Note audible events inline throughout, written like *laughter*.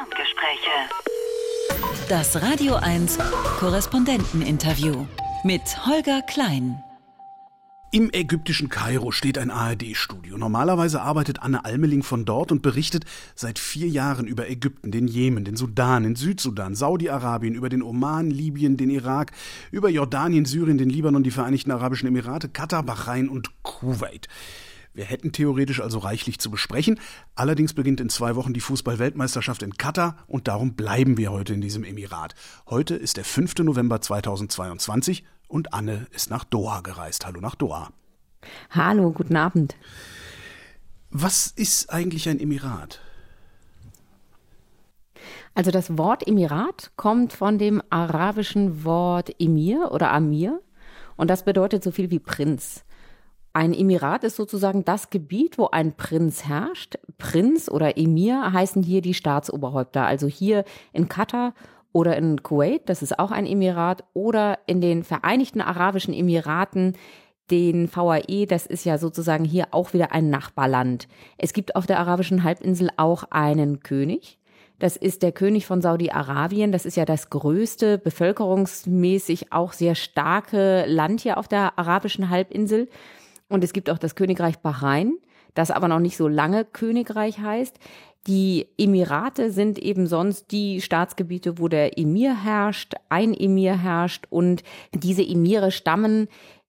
Ferngespräche. Das Radio 1 Korrespondenteninterview mit Holger Klein. Im ägyptischen Kairo steht ein ARD-Studio. Normalerweise arbeitet Anne Almeling von dort und berichtet seit vier Jahren über Ägypten, den Jemen, den Sudan, den Südsudan, Saudi-Arabien, über den Oman, Libyen, den Irak, über Jordanien, Syrien, den Libanon, die Vereinigten Arabischen Emirate, Katar, Bahrain und Kuwait. Wir hätten theoretisch also reichlich zu besprechen. Allerdings beginnt in zwei Wochen die Fußball-Weltmeisterschaft in Katar und darum bleiben wir heute in diesem Emirat. Heute ist der 5. November 2022 und Anne ist nach Doha gereist. Hallo nach Doha. Hallo, guten Abend. Was ist eigentlich ein Emirat? Also das Wort Emirat kommt von dem arabischen Wort Emir oder Amir und das bedeutet so viel wie Prinz. Ein Emirat ist sozusagen das Gebiet, wo ein Prinz herrscht. Prinz oder Emir heißen hier die Staatsoberhäupter. Also hier in Katar oder in Kuwait, das ist auch ein Emirat, oder in den Vereinigten Arabischen Emiraten, den VAE, das ist ja sozusagen hier auch wieder ein Nachbarland. Es gibt auf der arabischen Halbinsel auch einen König. Das ist der König von Saudi-Arabien. Das ist ja das größte, bevölkerungsmäßig auch sehr starke Land hier auf der arabischen Halbinsel. Und es gibt auch das Königreich Bahrain, das aber noch nicht so lange Königreich heißt. Die Emirate sind eben sonst die Staatsgebiete, wo der Emir herrscht, ein Emir herrscht und diese Emire stammen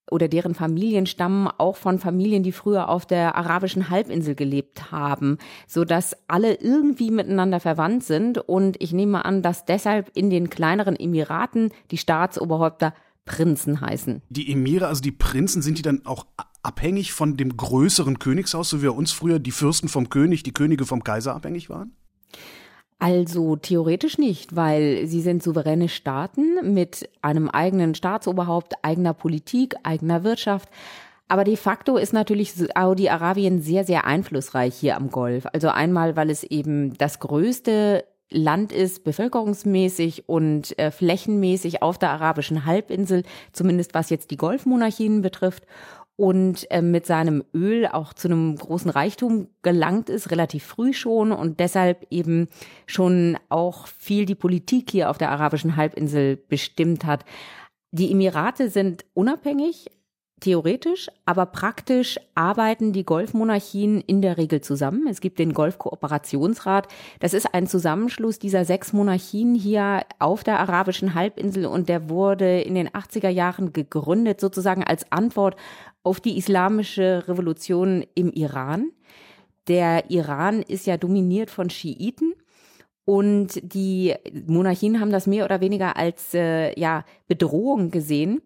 oder deren Familien stammen auch von Familien, die früher auf der arabischen Halbinsel gelebt haben, so dass alle irgendwie miteinander verwandt sind und ich nehme an, dass deshalb in den kleineren Emiraten die Staatsoberhäupter Prinzen heißen. Die Emire, also die Prinzen, sind die dann auch abhängig von dem größeren Königshaus, so wie bei uns früher die Fürsten vom König, die Könige vom Kaiser abhängig waren? Also theoretisch nicht, weil sie sind souveräne Staaten mit einem eigenen Staatsoberhaupt, eigener Politik, eigener Wirtschaft. Aber de facto ist natürlich Saudi-Arabien sehr, sehr einflussreich hier am Golf. Also einmal, weil es eben das größte Land ist, bevölkerungsmäßig und äh, flächenmäßig auf der arabischen Halbinsel, zumindest was jetzt die Golfmonarchien betrifft und äh, mit seinem Öl auch zu einem großen Reichtum gelangt ist, relativ früh schon und deshalb eben schon auch viel die Politik hier auf der arabischen Halbinsel bestimmt hat. Die Emirate sind unabhängig, theoretisch, aber praktisch arbeiten die Golfmonarchien in der Regel zusammen. Es gibt den Golfkooperationsrat. Das ist ein Zusammenschluss dieser sechs Monarchien hier auf der arabischen Halbinsel und der wurde in den 80er Jahren gegründet, sozusagen als Antwort auf die islamische Revolution im Iran. Der Iran ist ja dominiert von Schiiten. Und die Monarchien haben das mehr oder weniger als äh, ja, Bedrohung gesehen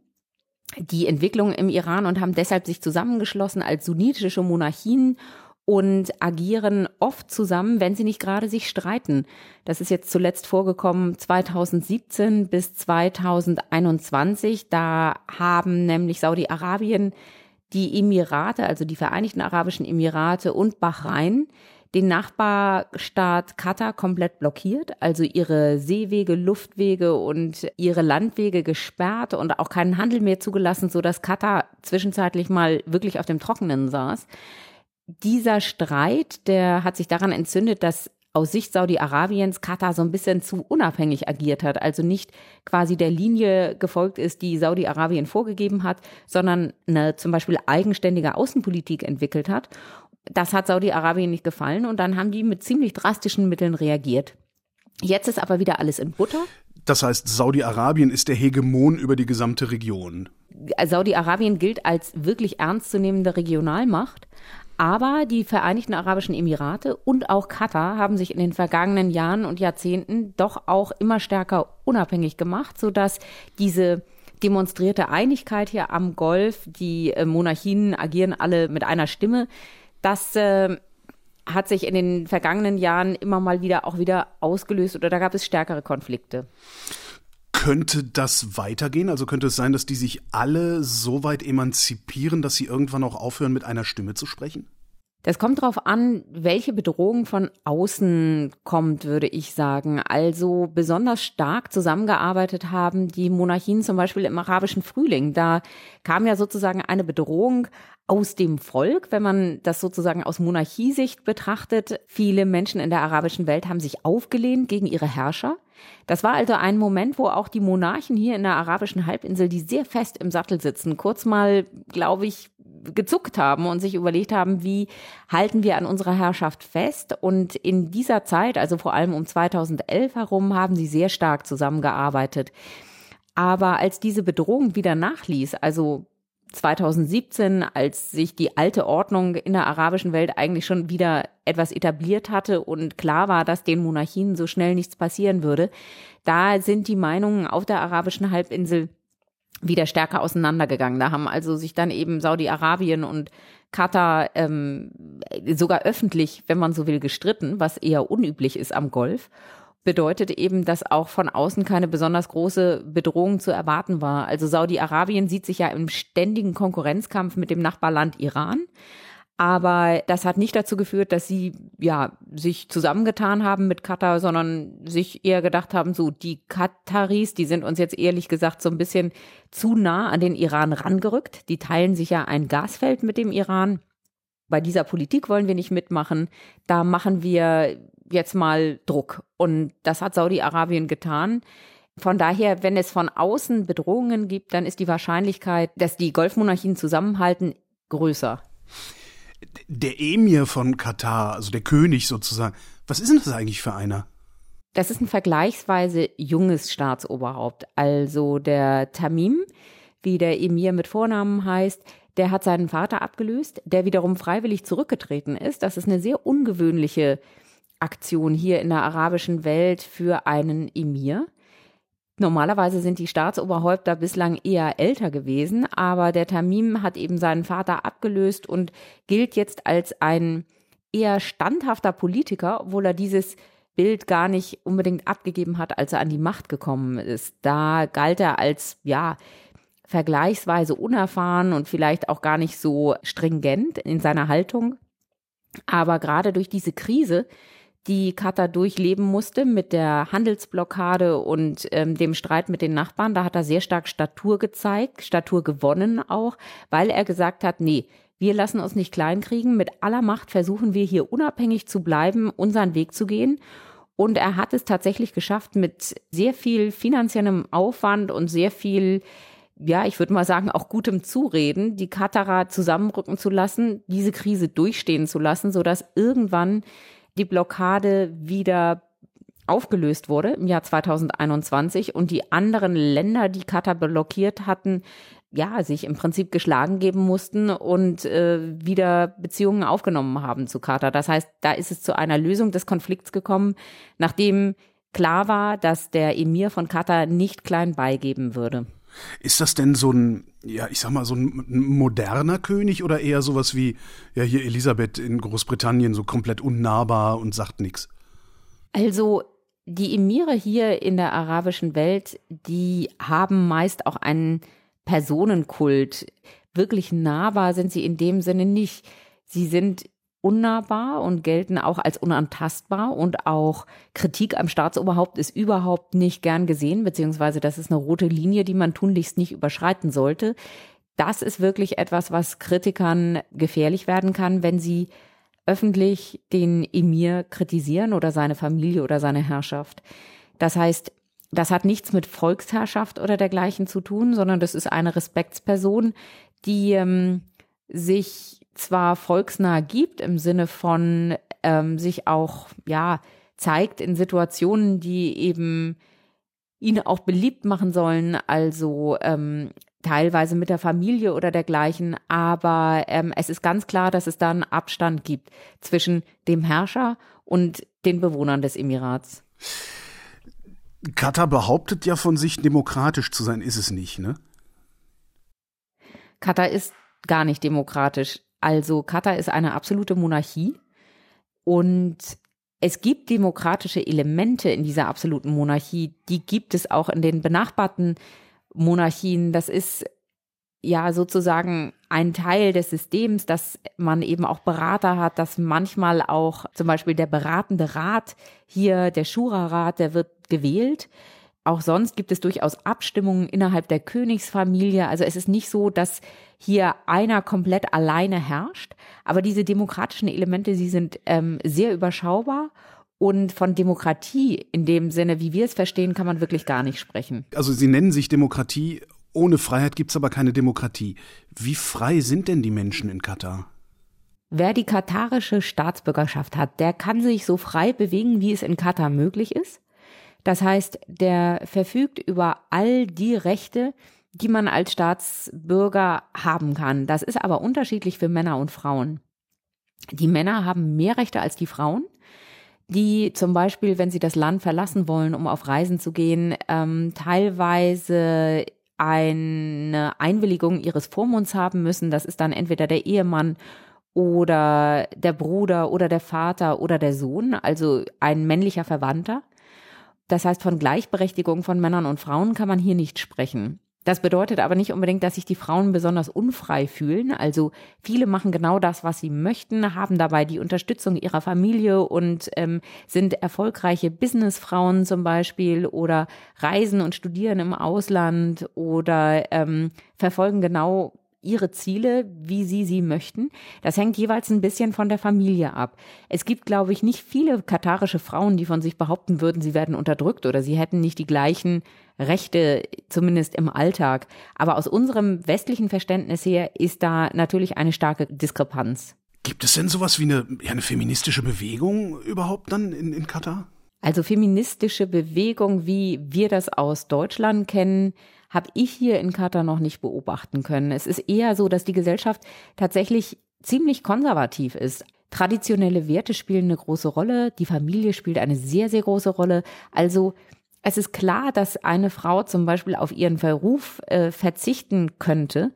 die Entwicklung im Iran und haben deshalb sich zusammengeschlossen als sunnitische Monarchien und agieren oft zusammen, wenn sie nicht gerade sich streiten. Das ist jetzt zuletzt vorgekommen 2017 bis 2021. Da haben nämlich Saudi-Arabien die Emirate, also die Vereinigten Arabischen Emirate und Bahrain den Nachbarstaat Katar komplett blockiert, also ihre Seewege, Luftwege und ihre Landwege gesperrt und auch keinen Handel mehr zugelassen, so dass Katar zwischenzeitlich mal wirklich auf dem Trockenen saß. Dieser Streit, der hat sich daran entzündet, dass aus Sicht Saudi-Arabiens Katar so ein bisschen zu unabhängig agiert hat, also nicht quasi der Linie gefolgt ist, die Saudi-Arabien vorgegeben hat, sondern eine zum Beispiel eigenständige Außenpolitik entwickelt hat. Das hat Saudi-Arabien nicht gefallen und dann haben die mit ziemlich drastischen Mitteln reagiert. Jetzt ist aber wieder alles in Butter. Das heißt, Saudi-Arabien ist der Hegemon über die gesamte Region. Saudi-Arabien gilt als wirklich ernstzunehmende Regionalmacht. Aber die Vereinigten Arabischen Emirate und auch Katar haben sich in den vergangenen Jahren und Jahrzehnten doch auch immer stärker unabhängig gemacht, sodass diese demonstrierte Einigkeit hier am Golf, die äh, Monarchien agieren alle mit einer Stimme, das äh, hat sich in den vergangenen Jahren immer mal wieder auch wieder ausgelöst oder da gab es stärkere Konflikte. Könnte das weitergehen? Also könnte es sein, dass die sich alle so weit emanzipieren, dass sie irgendwann auch aufhören, mit einer Stimme zu sprechen? Das kommt darauf an, welche Bedrohung von außen kommt, würde ich sagen. Also besonders stark zusammengearbeitet haben die Monarchien zum Beispiel im arabischen Frühling. Da kam ja sozusagen eine Bedrohung aus dem Volk, wenn man das sozusagen aus Monarchiesicht betrachtet. Viele Menschen in der arabischen Welt haben sich aufgelehnt gegen ihre Herrscher. Das war also ein Moment, wo auch die Monarchen hier in der arabischen Halbinsel, die sehr fest im Sattel sitzen, kurz mal, glaube ich, gezuckt haben und sich überlegt haben, wie halten wir an unserer Herrschaft fest. Und in dieser Zeit, also vor allem um 2011 herum, haben sie sehr stark zusammengearbeitet. Aber als diese Bedrohung wieder nachließ, also 2017, als sich die alte Ordnung in der arabischen Welt eigentlich schon wieder etwas etabliert hatte und klar war, dass den Monarchien so schnell nichts passieren würde, da sind die Meinungen auf der arabischen Halbinsel wieder stärker auseinandergegangen. Da haben also sich dann eben Saudi-Arabien und Katar ähm, sogar öffentlich, wenn man so will, gestritten, was eher unüblich ist am Golf. Bedeutet eben, dass auch von außen keine besonders große Bedrohung zu erwarten war. Also Saudi-Arabien sieht sich ja im ständigen Konkurrenzkampf mit dem Nachbarland Iran. Aber das hat nicht dazu geführt, dass sie ja sich zusammengetan haben mit Katar, sondern sich eher gedacht haben, so die Kataris, die sind uns jetzt ehrlich gesagt so ein bisschen zu nah an den Iran rangerückt. Die teilen sich ja ein Gasfeld mit dem Iran. Bei dieser Politik wollen wir nicht mitmachen. Da machen wir jetzt mal Druck. Und das hat Saudi-Arabien getan. Von daher, wenn es von außen Bedrohungen gibt, dann ist die Wahrscheinlichkeit, dass die Golfmonarchien zusammenhalten, größer der Emir von Katar, also der König sozusagen, was ist denn das eigentlich für einer? Das ist ein vergleichsweise junges Staatsoberhaupt. Also der Tamim, wie der Emir mit Vornamen heißt, der hat seinen Vater abgelöst, der wiederum freiwillig zurückgetreten ist. Das ist eine sehr ungewöhnliche Aktion hier in der arabischen Welt für einen Emir. Normalerweise sind die Staatsoberhäupter bislang eher älter gewesen, aber der Tamim hat eben seinen Vater abgelöst und gilt jetzt als ein eher standhafter Politiker, obwohl er dieses Bild gar nicht unbedingt abgegeben hat, als er an die Macht gekommen ist. Da galt er als, ja, vergleichsweise unerfahren und vielleicht auch gar nicht so stringent in seiner Haltung. Aber gerade durch diese Krise die Katar durchleben musste mit der Handelsblockade und ähm, dem Streit mit den Nachbarn. Da hat er sehr stark Statur gezeigt, Statur gewonnen auch, weil er gesagt hat, nee, wir lassen uns nicht kleinkriegen. Mit aller Macht versuchen wir hier unabhängig zu bleiben, unseren Weg zu gehen. Und er hat es tatsächlich geschafft, mit sehr viel finanziellem Aufwand und sehr viel, ja, ich würde mal sagen, auch gutem Zureden, die Katarer zusammenrücken zu lassen, diese Krise durchstehen zu lassen, sodass irgendwann die Blockade wieder aufgelöst wurde im Jahr 2021 und die anderen Länder, die Katar blockiert hatten, ja, sich im Prinzip geschlagen geben mussten und äh, wieder Beziehungen aufgenommen haben zu Katar. Das heißt, da ist es zu einer Lösung des Konflikts gekommen, nachdem klar war, dass der Emir von Katar nicht klein beigeben würde. Ist das denn so ein, ja, ich sag mal, so ein moderner König oder eher sowas wie, ja, hier Elisabeth in Großbritannien, so komplett unnahbar und sagt nichts? Also, die Emire hier in der arabischen Welt, die haben meist auch einen Personenkult. Wirklich nahbar sind sie in dem Sinne nicht. Sie sind unnahbar und gelten auch als unantastbar und auch Kritik am Staatsoberhaupt ist überhaupt nicht gern gesehen, beziehungsweise das ist eine rote Linie, die man tunlichst nicht überschreiten sollte. Das ist wirklich etwas, was Kritikern gefährlich werden kann, wenn sie öffentlich den Emir kritisieren oder seine Familie oder seine Herrschaft. Das heißt, das hat nichts mit Volksherrschaft oder dergleichen zu tun, sondern das ist eine Respektsperson, die ähm, sich zwar volksnah gibt im Sinne von ähm, sich auch ja zeigt in Situationen, die eben ihn auch beliebt machen sollen, also ähm, teilweise mit der Familie oder dergleichen, aber ähm, es ist ganz klar, dass es da einen Abstand gibt zwischen dem Herrscher und den Bewohnern des Emirats. Katar behauptet ja von sich demokratisch zu sein, ist es nicht, ne? Katar ist gar nicht demokratisch. Also Katar ist eine absolute Monarchie und es gibt demokratische Elemente in dieser absoluten Monarchie, die gibt es auch in den benachbarten Monarchien. Das ist ja sozusagen ein Teil des Systems, dass man eben auch Berater hat, dass manchmal auch zum Beispiel der beratende Rat hier, der Schura-Rat, der wird gewählt. Auch sonst gibt es durchaus Abstimmungen innerhalb der Königsfamilie. Also es ist nicht so, dass hier einer komplett alleine herrscht. Aber diese demokratischen Elemente, sie sind ähm, sehr überschaubar. Und von Demokratie in dem Sinne, wie wir es verstehen, kann man wirklich gar nicht sprechen. Also Sie nennen sich Demokratie. Ohne Freiheit gibt es aber keine Demokratie. Wie frei sind denn die Menschen in Katar? Wer die katarische Staatsbürgerschaft hat, der kann sich so frei bewegen, wie es in Katar möglich ist. Das heißt, der verfügt über all die Rechte, die man als Staatsbürger haben kann. Das ist aber unterschiedlich für Männer und Frauen. Die Männer haben mehr Rechte als die Frauen, die zum Beispiel, wenn sie das Land verlassen wollen, um auf Reisen zu gehen, ähm, teilweise eine Einwilligung ihres Vormunds haben müssen. Das ist dann entweder der Ehemann oder der Bruder oder der Vater oder der Sohn, also ein männlicher Verwandter. Das heißt, von Gleichberechtigung von Männern und Frauen kann man hier nicht sprechen. Das bedeutet aber nicht unbedingt, dass sich die Frauen besonders unfrei fühlen. Also viele machen genau das, was sie möchten, haben dabei die Unterstützung ihrer Familie und ähm, sind erfolgreiche Businessfrauen zum Beispiel oder reisen und studieren im Ausland oder ähm, verfolgen genau ihre Ziele, wie sie sie möchten. Das hängt jeweils ein bisschen von der Familie ab. Es gibt, glaube ich, nicht viele katarische Frauen, die von sich behaupten würden, sie werden unterdrückt oder sie hätten nicht die gleichen Rechte, zumindest im Alltag. Aber aus unserem westlichen Verständnis her ist da natürlich eine starke Diskrepanz. Gibt es denn sowas wie eine, ja, eine feministische Bewegung überhaupt dann in, in Katar? Also feministische Bewegung, wie wir das aus Deutschland kennen, habe ich hier in Katar noch nicht beobachten können. Es ist eher so, dass die Gesellschaft tatsächlich ziemlich konservativ ist. Traditionelle Werte spielen eine große Rolle, die Familie spielt eine sehr, sehr große Rolle. Also es ist klar, dass eine Frau zum Beispiel auf ihren Verruf äh, verzichten könnte,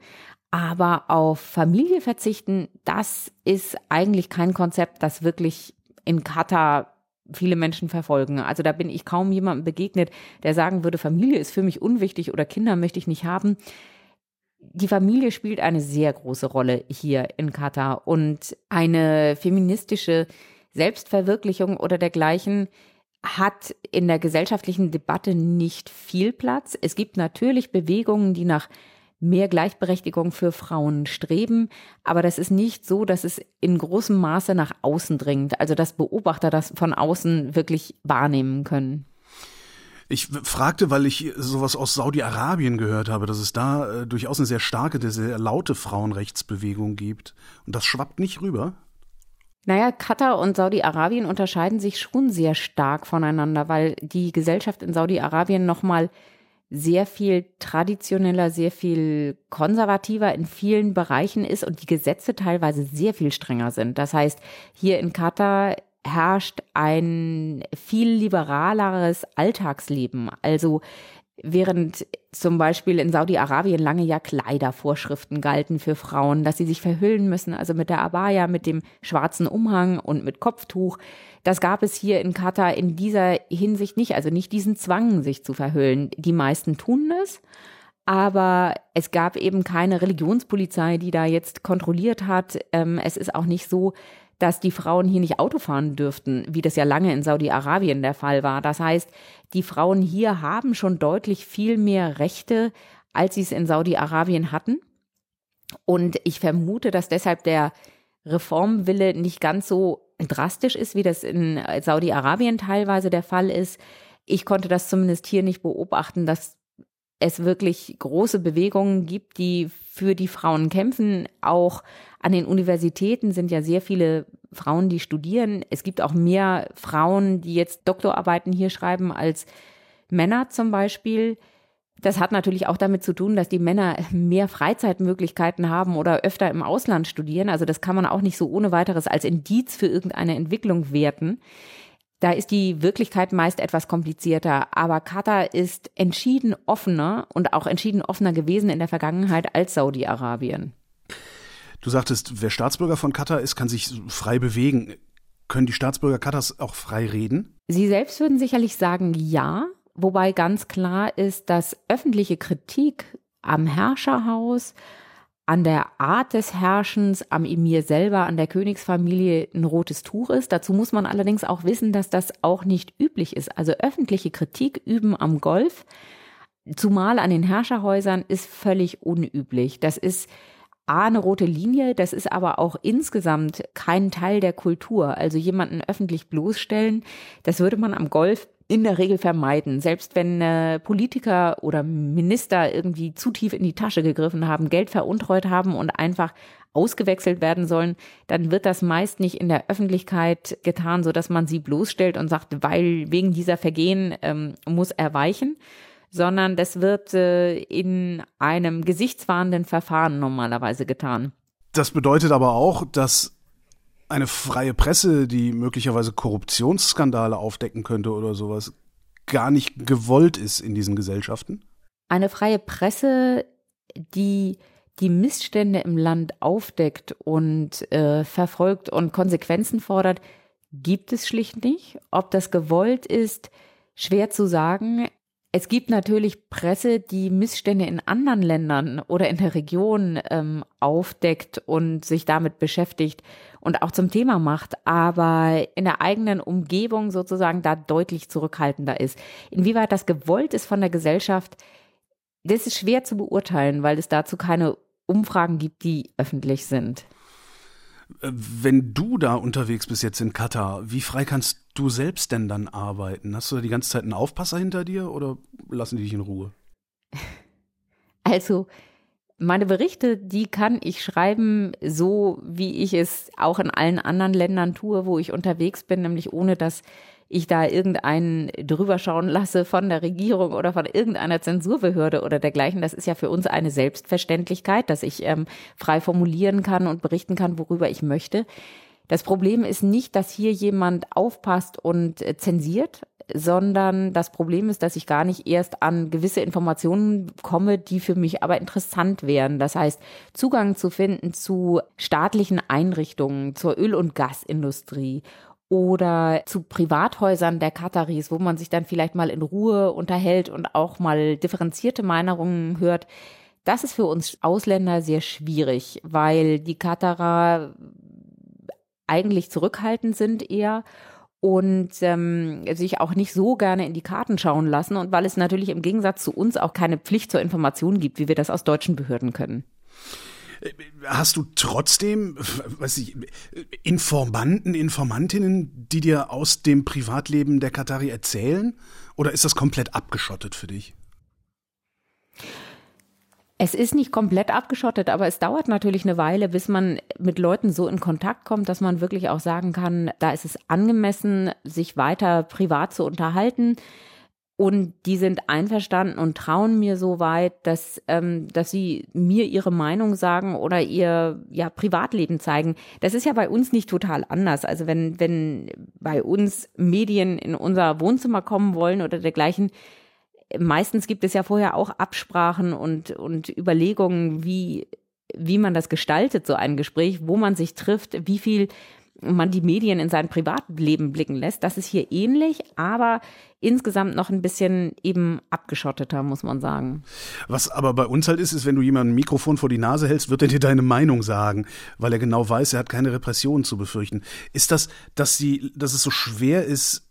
aber auf Familie verzichten, das ist eigentlich kein Konzept, das wirklich in Katar viele Menschen verfolgen. Also da bin ich kaum jemandem begegnet, der sagen würde, Familie ist für mich unwichtig oder Kinder möchte ich nicht haben. Die Familie spielt eine sehr große Rolle hier in Katar und eine feministische Selbstverwirklichung oder dergleichen hat in der gesellschaftlichen Debatte nicht viel Platz. Es gibt natürlich Bewegungen, die nach mehr Gleichberechtigung für Frauen streben. Aber das ist nicht so, dass es in großem Maße nach außen dringt, also dass Beobachter das von außen wirklich wahrnehmen können. Ich fragte, weil ich sowas aus Saudi-Arabien gehört habe, dass es da äh, durchaus eine sehr starke, sehr laute Frauenrechtsbewegung gibt. Und das schwappt nicht rüber. Naja, Katar und Saudi-Arabien unterscheiden sich schon sehr stark voneinander, weil die Gesellschaft in Saudi-Arabien nochmal sehr viel traditioneller, sehr viel konservativer in vielen Bereichen ist und die Gesetze teilweise sehr viel strenger sind. Das heißt, hier in Katar herrscht ein viel liberaleres Alltagsleben. Also während zum Beispiel in Saudi-Arabien lange ja Kleidervorschriften galten für Frauen, dass sie sich verhüllen müssen, also mit der Abaya, mit dem schwarzen Umhang und mit Kopftuch. Das gab es hier in Katar in dieser Hinsicht nicht, also nicht diesen Zwang, sich zu verhüllen. Die meisten tun es, aber es gab eben keine Religionspolizei, die da jetzt kontrolliert hat. Ähm, es ist auch nicht so, dass die Frauen hier nicht Auto fahren dürften, wie das ja lange in Saudi-Arabien der Fall war. Das heißt, die Frauen hier haben schon deutlich viel mehr Rechte, als sie es in Saudi-Arabien hatten. Und ich vermute, dass deshalb der Reformwille nicht ganz so drastisch ist, wie das in Saudi-Arabien teilweise der Fall ist. Ich konnte das zumindest hier nicht beobachten, dass es wirklich große Bewegungen gibt, die für die Frauen kämpfen. Auch an den Universitäten sind ja sehr viele Frauen, die studieren. Es gibt auch mehr Frauen, die jetzt Doktorarbeiten hier schreiben als Männer zum Beispiel. Das hat natürlich auch damit zu tun, dass die Männer mehr Freizeitmöglichkeiten haben oder öfter im Ausland studieren. Also das kann man auch nicht so ohne weiteres als Indiz für irgendeine Entwicklung werten. Da ist die Wirklichkeit meist etwas komplizierter. Aber Katar ist entschieden offener und auch entschieden offener gewesen in der Vergangenheit als Saudi-Arabien. Du sagtest, wer Staatsbürger von Katar ist, kann sich frei bewegen. Können die Staatsbürger Katars auch frei reden? Sie selbst würden sicherlich sagen, ja. Wobei ganz klar ist, dass öffentliche Kritik am Herrscherhaus, an der Art des Herrschens, am Emir selber, an der Königsfamilie ein rotes Tuch ist. Dazu muss man allerdings auch wissen, dass das auch nicht üblich ist. Also öffentliche Kritik üben am Golf, zumal an den Herrscherhäusern, ist völlig unüblich. Das ist A, eine rote Linie, das ist aber auch insgesamt kein Teil der Kultur. Also jemanden öffentlich bloßstellen, das würde man am Golf in der Regel vermeiden. Selbst wenn äh, Politiker oder Minister irgendwie zu tief in die Tasche gegriffen haben, Geld veruntreut haben und einfach ausgewechselt werden sollen, dann wird das meist nicht in der Öffentlichkeit getan, so dass man sie bloßstellt und sagt, weil wegen dieser Vergehen ähm, muss er weichen, sondern das wird äh, in einem gesichtswahrenden Verfahren normalerweise getan. Das bedeutet aber auch, dass eine freie Presse, die möglicherweise Korruptionsskandale aufdecken könnte oder sowas, gar nicht gewollt ist in diesen Gesellschaften? Eine freie Presse, die die Missstände im Land aufdeckt und äh, verfolgt und Konsequenzen fordert, gibt es schlicht nicht. Ob das gewollt ist, schwer zu sagen. Es gibt natürlich Presse, die Missstände in anderen Ländern oder in der Region ähm, aufdeckt und sich damit beschäftigt und auch zum Thema macht, aber in der eigenen Umgebung sozusagen da deutlich zurückhaltender ist. Inwieweit das gewollt ist von der Gesellschaft, das ist schwer zu beurteilen, weil es dazu keine Umfragen gibt, die öffentlich sind. Wenn du da unterwegs bist jetzt in Katar, wie frei kannst du selbst denn dann arbeiten? Hast du da die ganze Zeit einen Aufpasser hinter dir oder lassen die dich in Ruhe? *laughs* Also, meine Berichte, die kann ich schreiben, so wie ich es auch in allen anderen Ländern tue, wo ich unterwegs bin, nämlich ohne dass ich da irgendeinen drüber schauen lasse von der Regierung oder von irgendeiner Zensurbehörde oder dergleichen. Das ist ja für uns eine Selbstverständlichkeit, dass ich ähm, frei formulieren kann und berichten kann, worüber ich möchte. Das Problem ist nicht, dass hier jemand aufpasst und äh, zensiert, sondern das Problem ist, dass ich gar nicht erst an gewisse Informationen komme, die für mich aber interessant wären. Das heißt, Zugang zu finden zu staatlichen Einrichtungen, zur Öl- und Gasindustrie oder zu Privathäusern der Kataris, wo man sich dann vielleicht mal in Ruhe unterhält und auch mal differenzierte Meinungen hört. Das ist für uns Ausländer sehr schwierig, weil die Katarer eigentlich zurückhaltend sind eher und ähm, sich auch nicht so gerne in die Karten schauen lassen und weil es natürlich im Gegensatz zu uns auch keine Pflicht zur Information gibt, wie wir das aus deutschen Behörden können. Hast du trotzdem, weiß ich, Informanten, Informantinnen, die dir aus dem Privatleben der Katari erzählen? Oder ist das komplett abgeschottet für dich? Es ist nicht komplett abgeschottet, aber es dauert natürlich eine Weile, bis man mit Leuten so in Kontakt kommt, dass man wirklich auch sagen kann, da ist es angemessen, sich weiter privat zu unterhalten. Und die sind einverstanden und trauen mir so weit, dass, ähm, dass sie mir ihre Meinung sagen oder ihr ja, Privatleben zeigen. Das ist ja bei uns nicht total anders. Also wenn, wenn bei uns Medien in unser Wohnzimmer kommen wollen oder dergleichen, meistens gibt es ja vorher auch Absprachen und, und Überlegungen, wie, wie man das gestaltet, so ein Gespräch, wo man sich trifft, wie viel man die Medien in sein Privatleben blicken lässt. Das ist hier ähnlich, aber insgesamt noch ein bisschen eben abgeschotteter, muss man sagen. Was aber bei uns halt ist, ist, wenn du jemandem ein Mikrofon vor die Nase hältst, wird er dir deine Meinung sagen, weil er genau weiß, er hat keine Repressionen zu befürchten. Ist das, dass sie, dass es so schwer ist,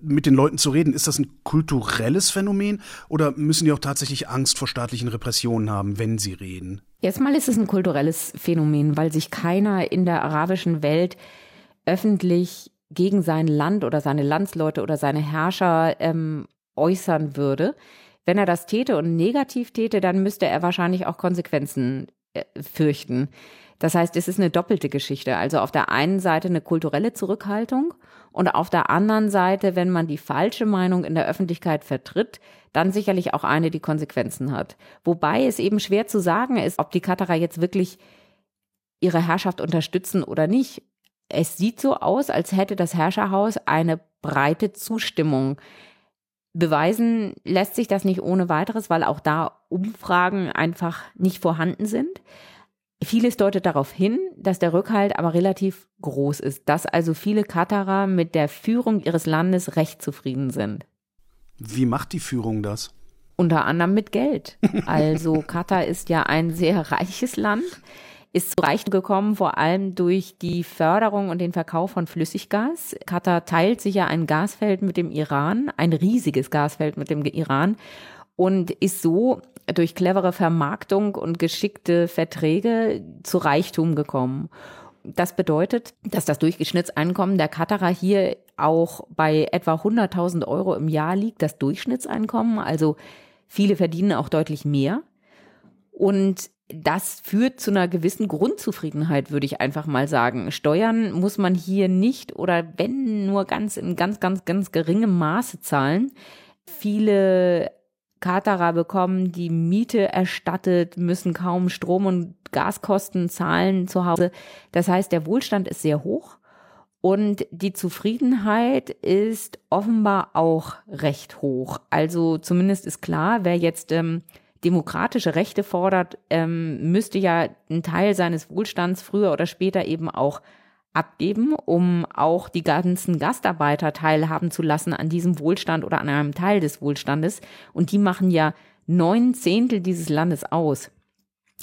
mit den Leuten zu reden, ist das ein kulturelles Phänomen oder müssen die auch tatsächlich Angst vor staatlichen Repressionen haben, wenn sie reden? Erstmal ist es ein kulturelles Phänomen, weil sich keiner in der arabischen Welt öffentlich gegen sein Land oder seine Landsleute oder seine Herrscher ähm, äußern würde. Wenn er das täte und negativ täte, dann müsste er wahrscheinlich auch Konsequenzen äh, fürchten. Das heißt, es ist eine doppelte Geschichte. Also auf der einen Seite eine kulturelle Zurückhaltung und auf der anderen Seite, wenn man die falsche Meinung in der Öffentlichkeit vertritt, dann sicherlich auch eine, die Konsequenzen hat. Wobei es eben schwer zu sagen ist, ob die Katarer jetzt wirklich ihre Herrschaft unterstützen oder nicht. Es sieht so aus, als hätte das Herrscherhaus eine breite Zustimmung. Beweisen lässt sich das nicht ohne weiteres, weil auch da Umfragen einfach nicht vorhanden sind. Vieles deutet darauf hin, dass der Rückhalt aber relativ groß ist, dass also viele Katarer mit der Führung ihres Landes recht zufrieden sind. Wie macht die Führung das? Unter anderem mit Geld. *laughs* Also Katar ist ja ein sehr reiches Land, ist zu Reichtum gekommen, vor allem durch die Förderung und den Verkauf von Flüssiggas. Katar teilt sich ja ein Gasfeld mit dem Iran, ein riesiges Gasfeld mit dem Iran und ist so durch clevere Vermarktung und geschickte Verträge zu Reichtum gekommen. Das bedeutet, dass das Durchschnittseinkommen der Katarer hier auch bei etwa 100.000 Euro im Jahr liegt, das Durchschnittseinkommen. Also viele verdienen auch deutlich mehr. Und das führt zu einer gewissen Grundzufriedenheit, würde ich einfach mal sagen. Steuern muss man hier nicht oder wenn nur ganz in ganz, ganz, ganz geringem Maße zahlen. Viele Katarer bekommen die Miete erstattet, müssen kaum Strom- und Gaskosten zahlen zu Hause. Das heißt, der Wohlstand ist sehr hoch und die Zufriedenheit ist offenbar auch recht hoch. Also zumindest ist klar, wer jetzt ähm, demokratische Rechte fordert, ähm, müsste ja einen Teil seines Wohlstands früher oder später eben auch abgeben, um auch die ganzen Gastarbeiter teilhaben zu lassen an diesem Wohlstand oder an einem Teil des Wohlstandes. Und die machen ja neun Zehntel dieses Landes aus,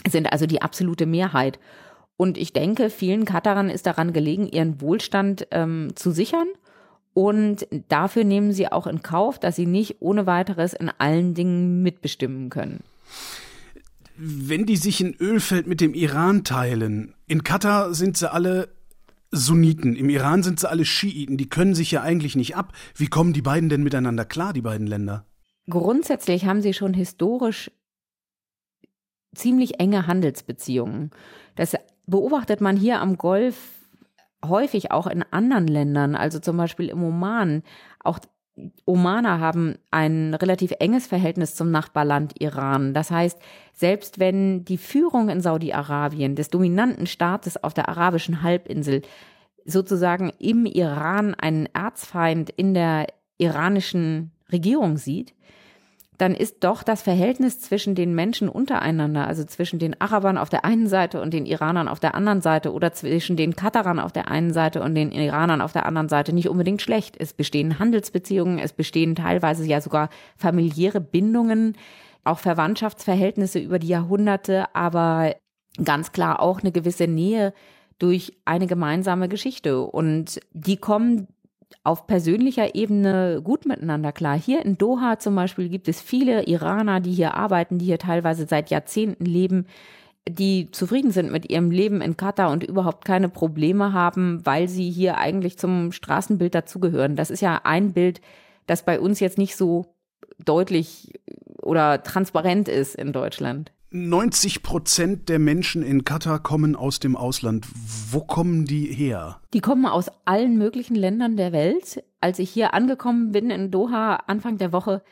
sind also die absolute Mehrheit. Und ich denke, vielen Katarern ist daran gelegen, ihren Wohlstand ähm, zu sichern. Und dafür nehmen sie auch in Kauf, dass sie nicht ohne weiteres in allen Dingen mitbestimmen können. Wenn die sich ein Ölfeld mit dem Iran teilen, in Katar sind sie alle Sunniten. Im Iran sind sie alle Schiiten. Die können sich ja eigentlich nicht ab. Wie kommen die beiden denn miteinander klar, die beiden Länder? Grundsätzlich haben sie schon historisch ziemlich enge Handelsbeziehungen. Das beobachtet man hier am Golf häufig auch in anderen Ländern, also zum Beispiel im Oman. Auch Omaner haben ein relativ enges Verhältnis zum Nachbarland Iran. Das heißt, selbst wenn die Führung in Saudi-Arabien des dominanten Staates auf der arabischen Halbinsel sozusagen im Iran einen Erzfeind in der iranischen Regierung sieht, dann ist doch das Verhältnis zwischen den Menschen untereinander, also zwischen den Arabern auf der einen Seite und den Iranern auf der anderen Seite oder zwischen den Katarern auf der einen Seite und den Iranern auf der anderen Seite nicht unbedingt schlecht. Es bestehen Handelsbeziehungen, es bestehen teilweise ja sogar familiäre Bindungen, auch Verwandtschaftsverhältnisse über die Jahrhunderte, aber ganz klar auch eine gewisse Nähe durch eine gemeinsame Geschichte. Und die kommen auf persönlicher Ebene gut miteinander klar. Hier in Doha zum Beispiel gibt es viele Iraner, die hier arbeiten, die hier teilweise seit Jahrzehnten leben, die zufrieden sind mit ihrem Leben in Katar und überhaupt keine Probleme haben, weil sie hier eigentlich zum Straßenbild dazugehören. Das ist ja ein Bild, das bei uns jetzt nicht so deutlich oder transparent ist in Deutschland. 90 Prozent der Menschen in Katar kommen aus dem Ausland. Wo kommen die her? Die kommen aus allen möglichen Ländern der Welt. Als ich hier angekommen bin in Doha Anfang der Woche,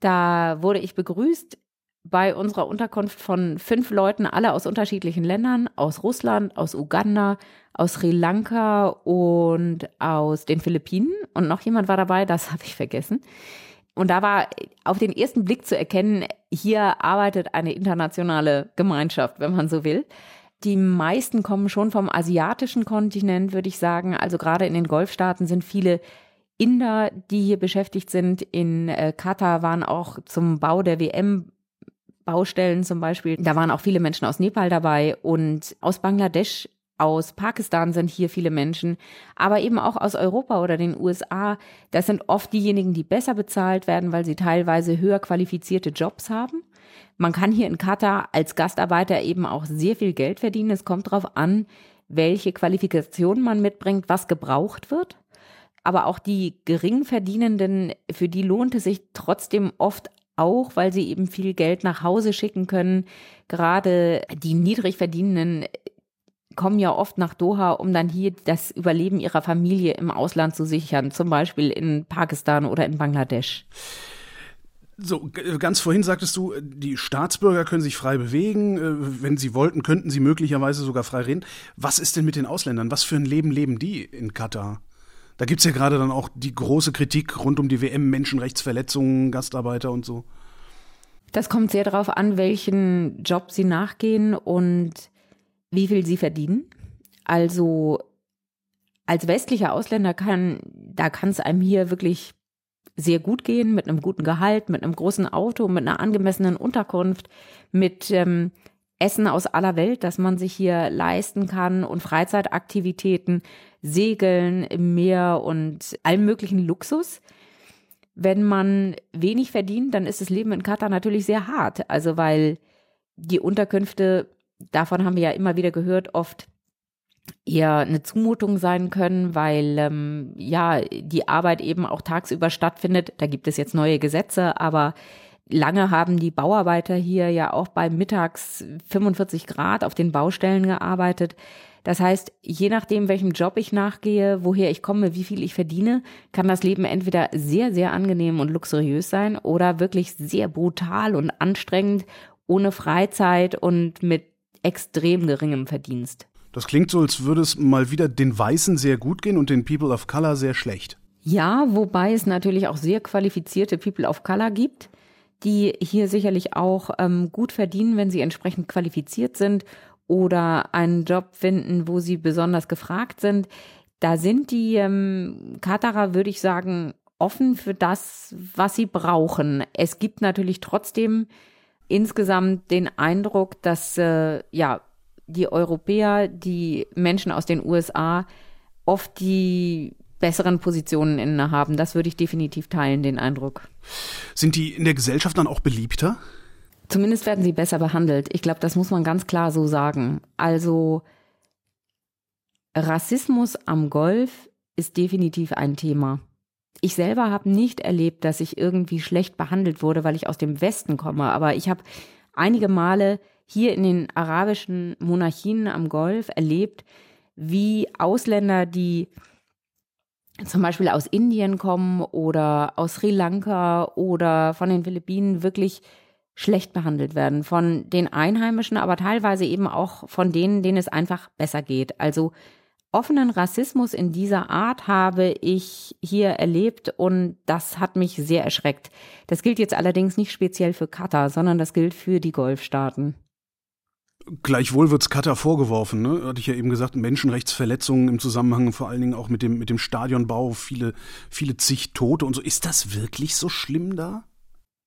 da wurde ich begrüßt bei unserer Unterkunft von fünf Leuten, alle aus unterschiedlichen Ländern, aus Russland, aus Uganda, aus Sri Lanka und aus den Philippinen. Und noch jemand war dabei, das *laughs* habe ich vergessen. Und da war auf den ersten Blick zu erkennen, hier arbeitet eine internationale Gemeinschaft, wenn man so will. Die meisten kommen schon vom asiatischen Kontinent, würde ich sagen. Also gerade in den Golfstaaten sind viele Inder, die hier beschäftigt sind. In äh, Katar waren auch zum Bau der WM Baustellen zum Beispiel. Da waren auch viele Menschen aus Nepal dabei und aus Bangladesch aus Pakistan sind hier viele Menschen, aber eben auch aus Europa oder den USA. Das sind oft diejenigen, die besser bezahlt werden, weil sie teilweise höher qualifizierte Jobs haben. Man kann hier in Katar als Gastarbeiter eben auch sehr viel Geld verdienen. Es kommt darauf an, welche Qualifikation man mitbringt, was gebraucht wird. Aber auch die Geringverdienenden, für die lohnt es sich trotzdem oft auch, weil sie eben viel Geld nach Hause schicken können. Gerade die Niedrigverdienenden kommen ja oft nach Doha, um dann hier das Überleben ihrer Familie im Ausland zu sichern, zum Beispiel in Pakistan oder in Bangladesch. So, ganz vorhin sagtest du, die Staatsbürger können sich frei bewegen. Äh, wenn sie wollten, könnten sie möglicherweise sogar frei reden. Was ist denn mit den Ausländern? Was für ein Leben leben die in Katar? Da gibt es ja gerade dann auch die große Kritik rund um die WM, Menschenrechtsverletzungen, Gastarbeiter und so. Das kommt sehr darauf an, welchen Job sie nachgehen und wie viel sie verdienen. Also als westlicher Ausländer kann, da kann es einem hier wirklich sehr gut gehen, mit einem guten Gehalt, mit einem großen Auto, mit einer angemessenen Unterkunft, mit ähm, Essen aus aller Welt, das man sich hier leisten kann und Freizeitaktivitäten, Segeln im Meer und allem möglichen Luxus. Wenn man wenig verdient, dann ist das Leben in Katar natürlich sehr hart. Also weil die Unterkünfte, davon haben wir ja immer wieder gehört, oft eher eine Zumutung sein können, weil ähm, ja die Arbeit eben auch tagsüber stattfindet. Da gibt es jetzt neue Gesetze, aber lange haben die Bauarbeiter hier ja auch bei mittags 45 Grad auf den Baustellen gearbeitet. Das heißt, je nachdem, welchem Job ich nachgehe, woher ich komme, wie viel ich verdiene, kann das Leben entweder sehr, sehr angenehm und luxuriös sein oder wirklich sehr brutal und anstrengend, ohne Freizeit und mit extrem geringem Verdienst. Das klingt so, als würde es mal wieder den Weißen sehr gut gehen und den People of Color sehr schlecht. Ja, wobei es natürlich auch sehr qualifizierte People of Color gibt, die hier sicherlich auch ähm, gut verdienen, wenn sie entsprechend qualifiziert sind oder einen Job finden, wo sie besonders gefragt sind. Da sind die ähm, Katarer, würde ich sagen, offen für das, was sie brauchen. Es gibt natürlich trotzdem insgesamt den Eindruck, dass äh, ja die Europäer, die Menschen aus den USA oft die besseren Positionen innehaben. Das würde ich definitiv teilen, den Eindruck. Sind die in der Gesellschaft dann auch beliebter? Zumindest werden sie besser behandelt. Ich glaube, das muss man ganz klar so sagen. Also Rassismus am Golf ist definitiv ein Thema. Ich selber habe nicht erlebt, dass ich irgendwie schlecht behandelt wurde, weil ich aus dem Westen komme, aber ich habe einige Male hier in den arabischen Monarchien am Golf erlebt, wie Ausländer, die zum Beispiel aus Indien kommen oder aus Sri Lanka oder von den Philippinen wirklich schlecht behandelt werden. Von den Einheimischen, aber teilweise eben auch von denen, denen es einfach besser geht. Also offenen Rassismus in dieser Art habe ich hier erlebt und das hat mich sehr erschreckt. Das gilt jetzt allerdings nicht speziell für Katar, sondern das gilt für die Golfstaaten. Gleichwohl wird's Katar vorgeworfen, ne? Hatte ich ja eben gesagt, Menschenrechtsverletzungen im Zusammenhang vor allen Dingen auch mit dem, mit dem Stadionbau, viele, viele zig Tote und so. Ist das wirklich so schlimm da?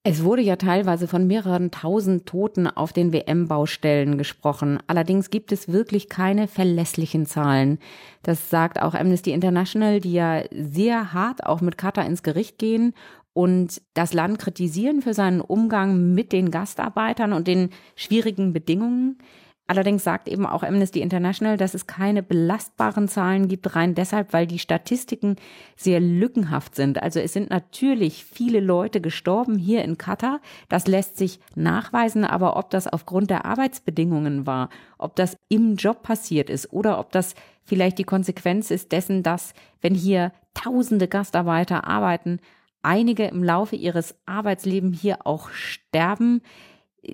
Es wurde ja teilweise von mehreren tausend Toten auf den WM-Baustellen gesprochen. Allerdings gibt es wirklich keine verlässlichen Zahlen. Das sagt auch Amnesty International, die ja sehr hart auch mit Katar ins Gericht gehen und das Land kritisieren für seinen Umgang mit den Gastarbeitern und den schwierigen Bedingungen. Allerdings sagt eben auch Amnesty International, dass es keine belastbaren Zahlen gibt, rein deshalb, weil die Statistiken sehr lückenhaft sind. Also es sind natürlich viele Leute gestorben hier in Katar. Das lässt sich nachweisen, aber ob das aufgrund der Arbeitsbedingungen war, ob das im Job passiert ist oder ob das vielleicht die Konsequenz ist dessen, dass wenn hier tausende Gastarbeiter arbeiten, einige im Laufe ihres Arbeitslebens hier auch sterben.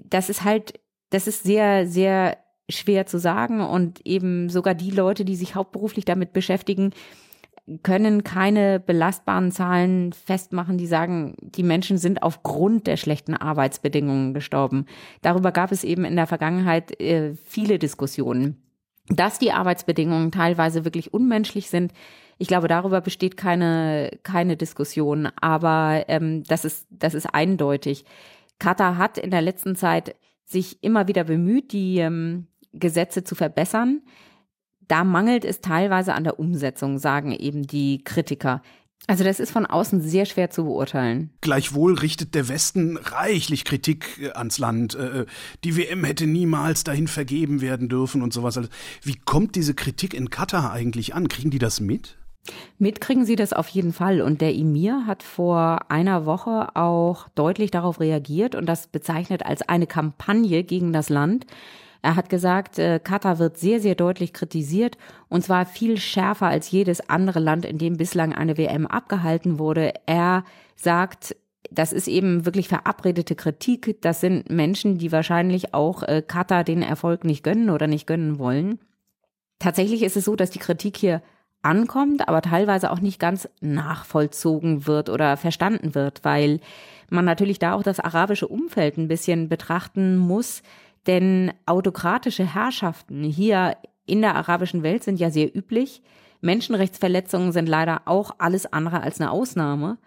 Das ist halt, das ist sehr, sehr schwer zu sagen und eben sogar die Leute, die sich hauptberuflich damit beschäftigen, können keine belastbaren Zahlen festmachen, die sagen, die Menschen sind aufgrund der schlechten Arbeitsbedingungen gestorben. Darüber gab es eben in der Vergangenheit äh, viele Diskussionen. Dass die Arbeitsbedingungen teilweise wirklich unmenschlich sind, ich glaube, darüber besteht keine, keine Diskussion, aber ähm, das, ist, das ist eindeutig. Katar hat in der letzten Zeit sich immer wieder bemüht, die ähm, Gesetze zu verbessern. Da mangelt es teilweise an der Umsetzung, sagen eben die Kritiker. Also das ist von außen sehr schwer zu beurteilen. Gleichwohl richtet der Westen reichlich Kritik äh, ans Land. Äh, äh, die WM hätte niemals dahin vergeben werden dürfen und sowas. Wie kommt diese Kritik in Katar eigentlich an? Kriegen die das mit? Mitkriegen Sie das auf jeden Fall. Und der Emir hat vor einer Woche auch deutlich darauf reagiert und das bezeichnet als eine Kampagne gegen das Land. Er hat gesagt, äh, Katar wird sehr, sehr deutlich kritisiert und zwar viel schärfer als jedes andere Land, in dem bislang eine WM abgehalten wurde. Er sagt, das ist eben wirklich verabredete Kritik. Das sind Menschen, die wahrscheinlich auch äh, Katar den Erfolg nicht gönnen oder nicht gönnen wollen. Tatsächlich ist es so, dass die Kritik hier ankommt, aber teilweise auch nicht ganz nachvollzogen wird oder verstanden wird, weil man natürlich da auch das arabische Umfeld ein bisschen betrachten muss, denn autokratische Herrschaften hier in der arabischen Welt sind ja sehr üblich. Menschenrechtsverletzungen sind leider auch alles andere als eine Ausnahme.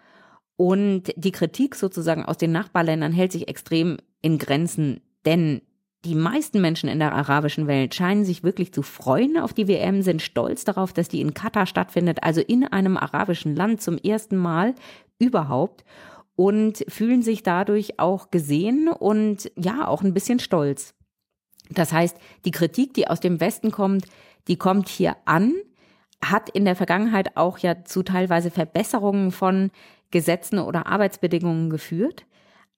Und die Kritik sozusagen aus den Nachbarländern hält sich extrem in Grenzen, denn die meisten Menschen in der arabischen Welt scheinen sich wirklich zu freuen auf die WM, sind stolz darauf, dass die in Katar stattfindet, also in einem arabischen Land zum ersten Mal überhaupt und fühlen sich dadurch auch gesehen und ja, auch ein bisschen stolz. Das heißt, die Kritik, die aus dem Westen kommt, die kommt hier an, hat in der Vergangenheit auch ja zu teilweise Verbesserungen von Gesetzen oder Arbeitsbedingungen geführt.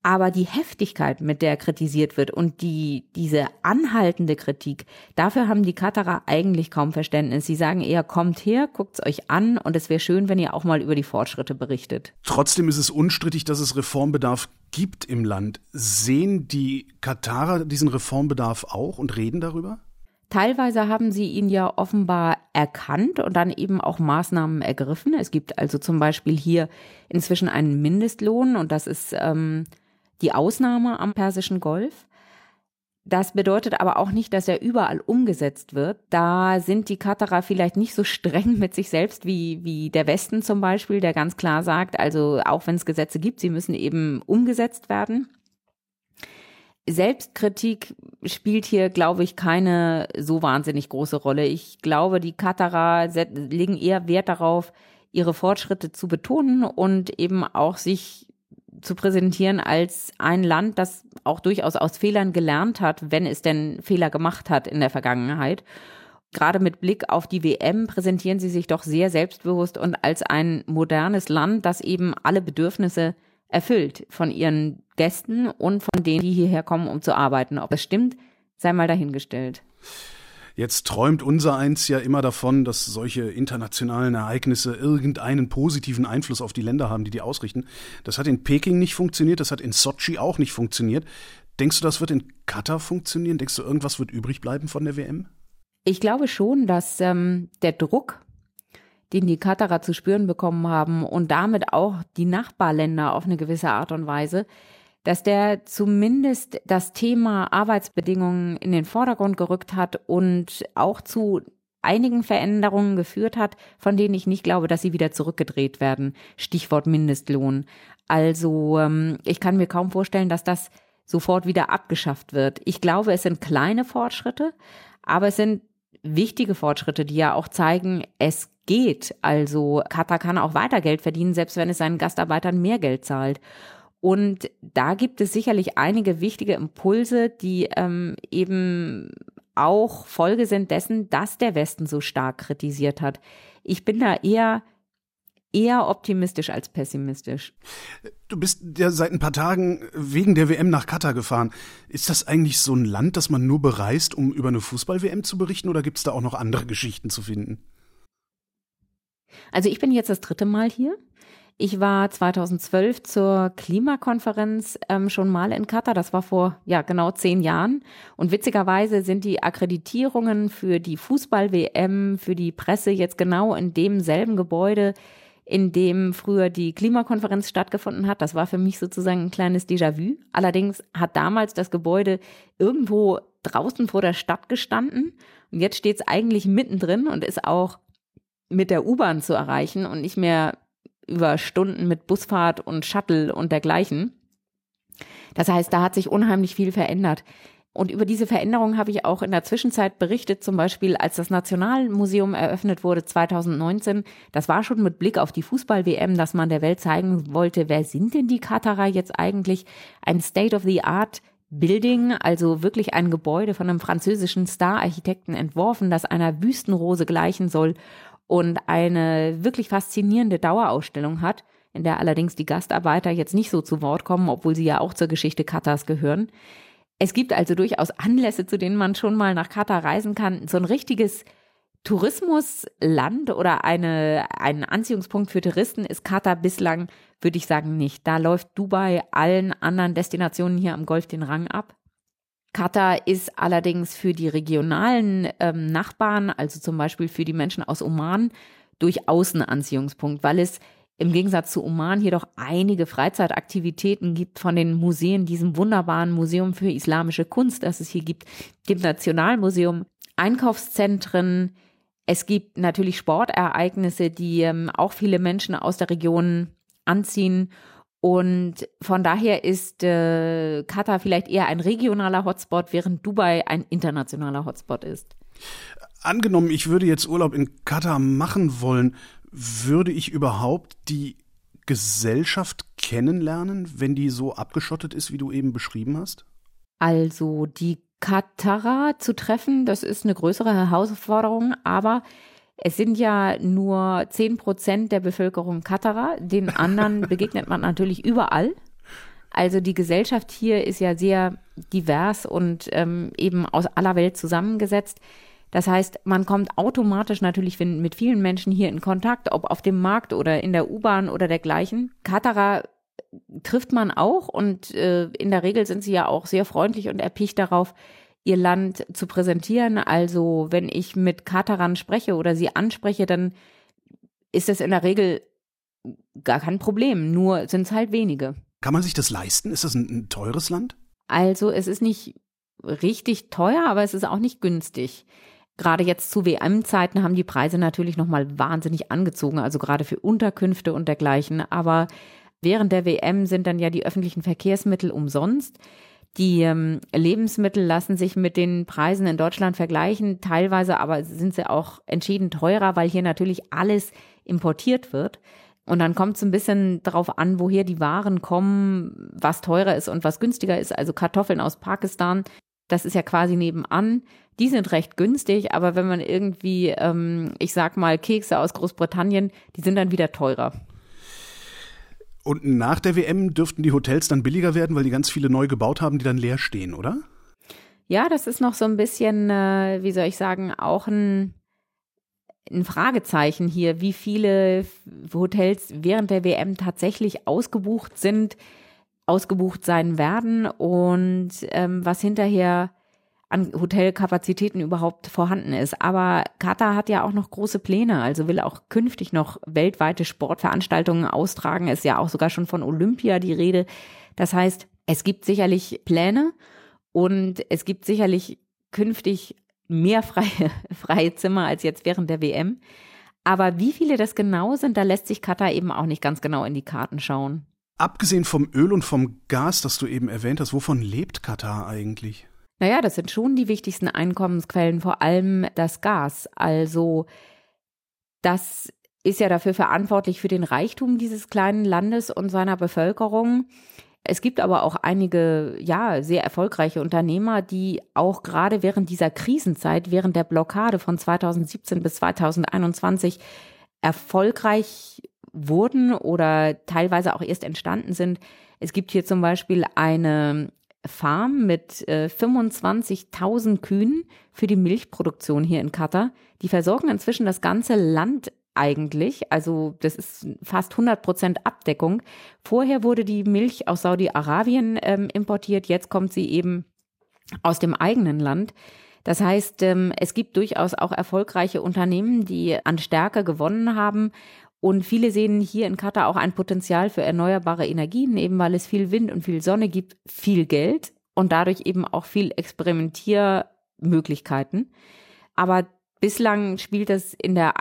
Aber die Heftigkeit, mit der kritisiert wird und die, diese anhaltende Kritik, dafür haben die Katarer eigentlich kaum Verständnis. Sie sagen eher, kommt her, guckt's euch an und es wäre schön, wenn ihr auch mal über die Fortschritte berichtet. Trotzdem ist es unstrittig, dass es Reformbedarf gibt im Land. Sehen die Katarer diesen Reformbedarf auch und reden darüber? Teilweise haben sie ihn ja offenbar erkannt und dann eben auch Maßnahmen ergriffen. Es gibt also zum Beispiel hier inzwischen einen Mindestlohn und das ist ähm, die Ausnahme am Persischen Golf. Das bedeutet aber auch nicht, dass er überall umgesetzt wird. Da sind die Katarer vielleicht nicht so streng mit sich selbst wie, wie der Westen zum Beispiel, der ganz klar sagt, also auch wenn es Gesetze gibt, sie müssen eben umgesetzt werden. Selbstkritik spielt hier, glaube ich, keine so wahnsinnig große Rolle. Ich glaube, die Katarer legen eher Wert darauf, ihre Fortschritte zu betonen und eben auch sich zu präsentieren als ein Land, das auch durchaus aus Fehlern gelernt hat, wenn es denn Fehler gemacht hat in der Vergangenheit. Gerade mit Blick auf die WM präsentieren sie sich doch sehr selbstbewusst und als ein modernes Land, das eben alle Bedürfnisse erfüllt von ihren Gästen und von denen, die hierher kommen, um zu arbeiten. Ob es stimmt, sei mal dahingestellt. Jetzt träumt unser eins ja immer davon, dass solche internationalen Ereignisse irgendeinen positiven Einfluss auf die Länder haben, die die ausrichten. Das hat in Peking nicht funktioniert, das hat in Sochi auch nicht funktioniert. Denkst du, das wird in Katar funktionieren? Denkst du, irgendwas wird übrig bleiben von der WM? Ich glaube schon, dass ähm, der Druck, den die Katarer zu spüren bekommen haben und damit auch die Nachbarländer auf eine gewisse Art und Weise, dass der zumindest das Thema Arbeitsbedingungen in den Vordergrund gerückt hat und auch zu einigen Veränderungen geführt hat, von denen ich nicht glaube, dass sie wieder zurückgedreht werden. Stichwort Mindestlohn. Also ähm, ich kann mir kaum vorstellen, dass das sofort wieder abgeschafft wird. Ich glaube, es sind kleine Fortschritte, aber es sind wichtige Fortschritte, die ja auch zeigen, es geht. Also Katar kann auch weiter Geld verdienen, selbst wenn es seinen Gastarbeitern mehr Geld zahlt. Und da gibt es sicherlich einige wichtige Impulse, die ähm, eben auch Folge sind dessen, dass der Westen so stark kritisiert hat. Ich bin da eher eher optimistisch als pessimistisch. Du bist ja seit ein paar Tagen wegen der WM nach Katar gefahren. Ist das eigentlich so ein Land, das man nur bereist, um über eine Fußball-WM zu berichten, oder gibt es da auch noch andere Geschichten zu finden? Also ich bin jetzt das dritte Mal hier. Ich war 2012 zur Klimakonferenz ähm, schon mal in Katar. Das war vor ja genau zehn Jahren. Und witzigerweise sind die Akkreditierungen für die Fußball-WM, für die Presse jetzt genau in demselben Gebäude, in dem früher die Klimakonferenz stattgefunden hat. Das war für mich sozusagen ein kleines Déjà-vu. Allerdings hat damals das Gebäude irgendwo draußen vor der Stadt gestanden. Und jetzt steht es eigentlich mittendrin und ist auch mit der U-Bahn zu erreichen und nicht mehr über Stunden mit Busfahrt und Shuttle und dergleichen. Das heißt, da hat sich unheimlich viel verändert. Und über diese Veränderung habe ich auch in der Zwischenzeit berichtet, zum Beispiel als das Nationalmuseum eröffnet wurde 2019. Das war schon mit Blick auf die Fußball-WM, dass man der Welt zeigen wollte, wer sind denn die Katarer jetzt eigentlich? Ein State-of-the-Art Building, also wirklich ein Gebäude von einem französischen Star-Architekten entworfen, das einer Wüstenrose gleichen soll und eine wirklich faszinierende Dauerausstellung hat, in der allerdings die Gastarbeiter jetzt nicht so zu Wort kommen, obwohl sie ja auch zur Geschichte Katars gehören. Es gibt also durchaus Anlässe, zu denen man schon mal nach Katar reisen kann. So ein richtiges Tourismusland oder eine, ein Anziehungspunkt für Touristen ist Katar bislang, würde ich sagen, nicht. Da läuft Dubai allen anderen Destinationen hier am Golf den Rang ab. Katar ist allerdings für die regionalen ähm, Nachbarn, also zum Beispiel für die Menschen aus Oman, durchaus ein Anziehungspunkt, weil es im Gegensatz zu Oman jedoch einige Freizeitaktivitäten gibt von den Museen, diesem wunderbaren Museum für islamische Kunst, das es hier gibt, dem Nationalmuseum, Einkaufszentren. Es gibt natürlich Sportereignisse, die ähm, auch viele Menschen aus der Region anziehen. Und von daher ist äh, Katar vielleicht eher ein regionaler Hotspot, während Dubai ein internationaler Hotspot ist. Angenommen, ich würde jetzt Urlaub in Katar machen wollen, würde ich überhaupt die Gesellschaft kennenlernen, wenn die so abgeschottet ist, wie du eben beschrieben hast? Also die Katarer zu treffen, das ist eine größere Herausforderung, aber es sind ja nur zehn Prozent der Bevölkerung Katarer. Den *laughs* anderen begegnet man natürlich überall. Also die Gesellschaft hier ist ja sehr divers und ähm, eben aus aller Welt zusammengesetzt. Das heißt, man kommt automatisch natürlich mit vielen Menschen hier in Kontakt, ob auf dem Markt oder in der U-Bahn oder dergleichen. Katarer trifft man auch und äh, in der Regel sind sie ja auch sehr freundlich und erpicht darauf, ihr Land zu präsentieren. Also wenn ich mit Katarern spreche oder sie anspreche, dann ist das in der Regel gar kein Problem, nur sind es halt wenige. Kann man sich das leisten? Ist das ein, ein teures Land? Also es ist nicht richtig teuer, aber es ist auch nicht günstig. Gerade jetzt zu WM-Zeiten haben die Preise natürlich nochmal wahnsinnig angezogen, also gerade für Unterkünfte und dergleichen. Aber während der WM sind dann ja die öffentlichen Verkehrsmittel umsonst. Die ähm, Lebensmittel lassen sich mit den Preisen in Deutschland vergleichen, teilweise aber sind sie auch entschieden teurer, weil hier natürlich alles importiert wird. Und dann kommt es ein bisschen darauf an, woher die Waren kommen, was teurer ist und was günstiger ist. Also Kartoffeln aus Pakistan, das ist ja quasi nebenan. Die sind recht günstig, aber wenn man irgendwie, ähm, ich sag mal, Kekse aus Großbritannien, die sind dann wieder teurer. Und nach der WM dürften die Hotels dann billiger werden, weil die ganz viele neu gebaut haben, die dann leer stehen, oder? Ja, das ist noch so ein bisschen, äh, wie soll ich sagen, auch ein, ein Fragezeichen hier, wie viele Hotels während der WM tatsächlich ausgebucht sind, ausgebucht sein werden und ähm, was hinterher an Hotelkapazitäten überhaupt vorhanden ist. Aber Katar hat ja auch noch große Pläne, also will auch künftig noch weltweite Sportveranstaltungen austragen. Ist ja auch sogar schon von Olympia die Rede. Das heißt, es gibt sicherlich Pläne und es gibt sicherlich künftig mehr freie, *laughs* freie Zimmer als jetzt während der WM. Aber wie viele das genau sind, da lässt sich Katar eben auch nicht ganz genau in die Karten schauen. Abgesehen vom Öl und vom Gas, das du eben erwähnt hast, wovon lebt Katar eigentlich? Naja, das sind schon die wichtigsten Einkommensquellen, vor allem das Gas. Also das ist ja dafür verantwortlich für den Reichtum dieses kleinen Landes und seiner Bevölkerung. Es gibt aber auch einige, ja, sehr erfolgreiche Unternehmer, die auch gerade während dieser Krisenzeit, während der Blockade von 2017 bis 2021 erfolgreich wurden oder teilweise auch erst entstanden sind. Es gibt hier zum Beispiel eine Farm mit äh, 25.000 Kühen für die Milchproduktion hier in Katar. Die versorgen inzwischen das ganze Land eigentlich. Also das ist fast 100 Prozent Abdeckung. Vorher wurde die Milch aus Saudi-Arabien ähm, importiert. Jetzt kommt sie eben aus dem eigenen Land. Das heißt, ähm, es gibt durchaus auch erfolgreiche Unternehmen, die an Stärke gewonnen haben und viele sehen hier in Katar auch ein Potenzial für erneuerbare Energien, eben weil es viel Wind und viel Sonne gibt, viel Geld und dadurch eben auch viel Experimentiermöglichkeiten. Aber bislang spielt das in der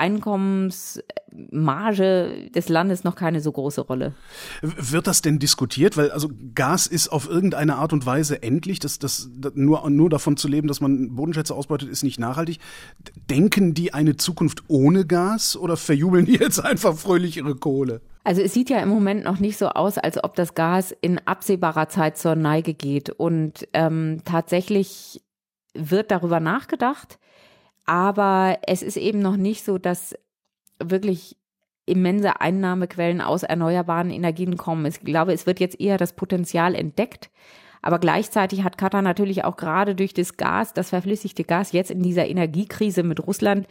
Einkommensmarge des Landes noch keine so große Rolle. Wird das denn diskutiert? Weil also Gas ist auf irgendeine Art und Weise endlich. Das, das, das nur, nur davon zu leben, dass man Bodenschätze ausbeutet, ist nicht nachhaltig. Denken die eine Zukunft ohne Gas oder verjubeln die jetzt einfach fröhlich ihre Kohle? Also es sieht ja im Moment noch nicht so aus, als ob das Gas in absehbarer Zeit zur Neige geht. Und ähm, tatsächlich wird darüber nachgedacht. Aber es ist eben noch nicht so, dass wirklich immense Einnahmequellen aus erneuerbaren Energien kommen. Ich glaube, es wird jetzt eher das Potenzial entdeckt. Aber gleichzeitig hat Katar natürlich auch gerade durch das Gas, das verflüssigte Gas jetzt in dieser Energiekrise mit Russland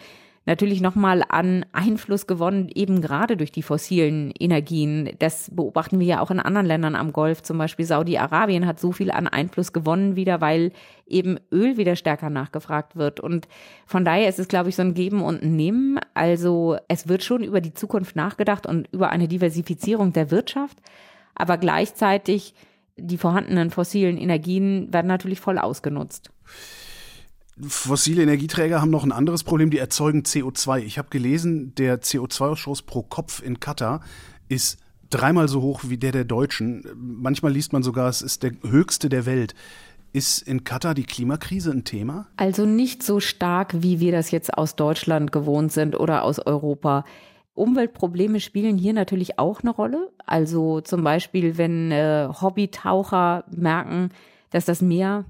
natürlich nochmal an Einfluss gewonnen, eben gerade durch die fossilen Energien. Das beobachten wir ja auch in anderen Ländern am Golf. Zum Beispiel Saudi-Arabien hat so viel an Einfluss gewonnen wieder, weil eben Öl wieder stärker nachgefragt wird. Und von daher ist es, glaube ich, so ein Geben und Nehmen. Also es wird schon über die Zukunft nachgedacht und über eine Diversifizierung der Wirtschaft. Aber gleichzeitig die vorhandenen fossilen Energien werden natürlich voll ausgenutzt fossile Energieträger haben noch ein anderes Problem, die erzeugen CO2. Ich habe gelesen, der CO2-Ausschuss pro Kopf in Katar ist dreimal so hoch wie der der Deutschen. Manchmal liest man sogar, es ist der höchste der Welt. Ist in Katar die Klimakrise ein Thema? Also nicht so stark, wie wir das jetzt aus Deutschland gewohnt sind oder aus Europa. Umweltprobleme spielen hier natürlich auch eine Rolle. Also zum Beispiel, wenn äh, Hobbytaucher merken, dass das Meer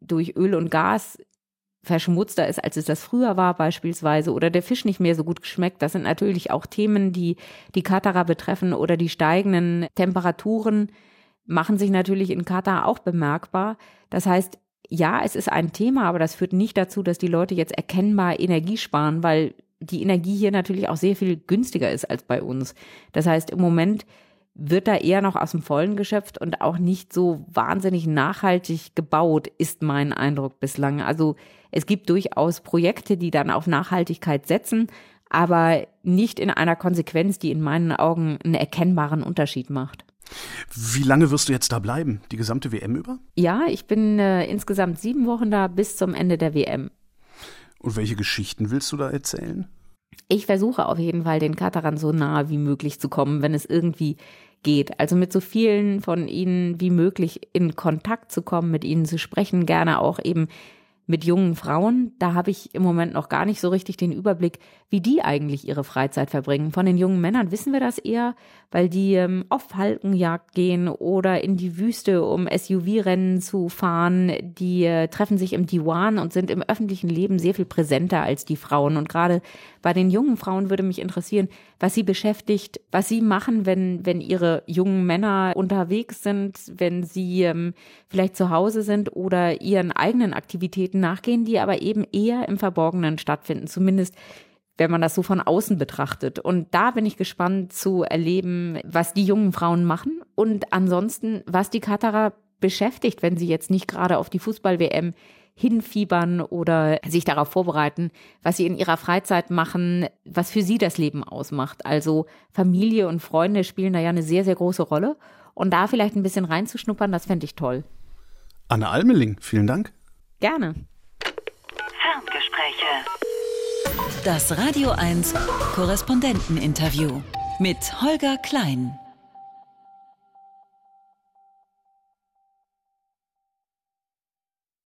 durch Öl und Gas verschmutzter ist, als es das früher war beispielsweise, oder der Fisch nicht mehr so gut geschmeckt. Das sind natürlich auch Themen, die die Katarer betreffen oder die steigenden Temperaturen machen sich natürlich in Katar auch bemerkbar. Das heißt, ja, es ist ein Thema, aber das führt nicht dazu, dass die Leute jetzt erkennbar Energie sparen, weil die Energie hier natürlich auch sehr viel günstiger ist als bei uns. Das heißt, im Moment wird da eher noch aus dem Vollen geschöpft und auch nicht so wahnsinnig nachhaltig gebaut, ist mein Eindruck bislang. Also es gibt durchaus Projekte, die dann auf Nachhaltigkeit setzen, aber nicht in einer Konsequenz, die in meinen Augen einen erkennbaren Unterschied macht. Wie lange wirst du jetzt da bleiben? Die gesamte WM über? Ja, ich bin äh, insgesamt sieben Wochen da bis zum Ende der WM. Und welche Geschichten willst du da erzählen? Ich versuche auf jeden Fall den Katarern so nahe wie möglich zu kommen, wenn es irgendwie geht. Also mit so vielen von ihnen wie möglich in Kontakt zu kommen, mit ihnen zu sprechen, gerne auch eben mit jungen Frauen, da habe ich im Moment noch gar nicht so richtig den Überblick, wie die eigentlich ihre Freizeit verbringen. Von den jungen Männern wissen wir das eher, weil die ähm, auf Falkenjagd gehen oder in die Wüste, um SUV-Rennen zu fahren. Die äh, treffen sich im Diwan und sind im öffentlichen Leben sehr viel präsenter als die Frauen. Und gerade bei den jungen Frauen würde mich interessieren, was sie beschäftigt, was sie machen, wenn, wenn ihre jungen Männer unterwegs sind, wenn sie ähm, vielleicht zu Hause sind oder ihren eigenen Aktivitäten nachgehen, die aber eben eher im Verborgenen stattfinden, zumindest wenn man das so von außen betrachtet. Und da bin ich gespannt zu erleben, was die jungen Frauen machen und ansonsten, was die Katarer beschäftigt, wenn sie jetzt nicht gerade auf die Fußball-WM hinfiebern oder sich darauf vorbereiten, was sie in ihrer Freizeit machen, was für sie das Leben ausmacht. Also Familie und Freunde spielen da ja eine sehr, sehr große Rolle. Und da vielleicht ein bisschen reinzuschnuppern, das fände ich toll. Anne Almeling, vielen Dank. Gerne. Ferngespräche. Das Radio 1 Korrespondenteninterview mit Holger Klein.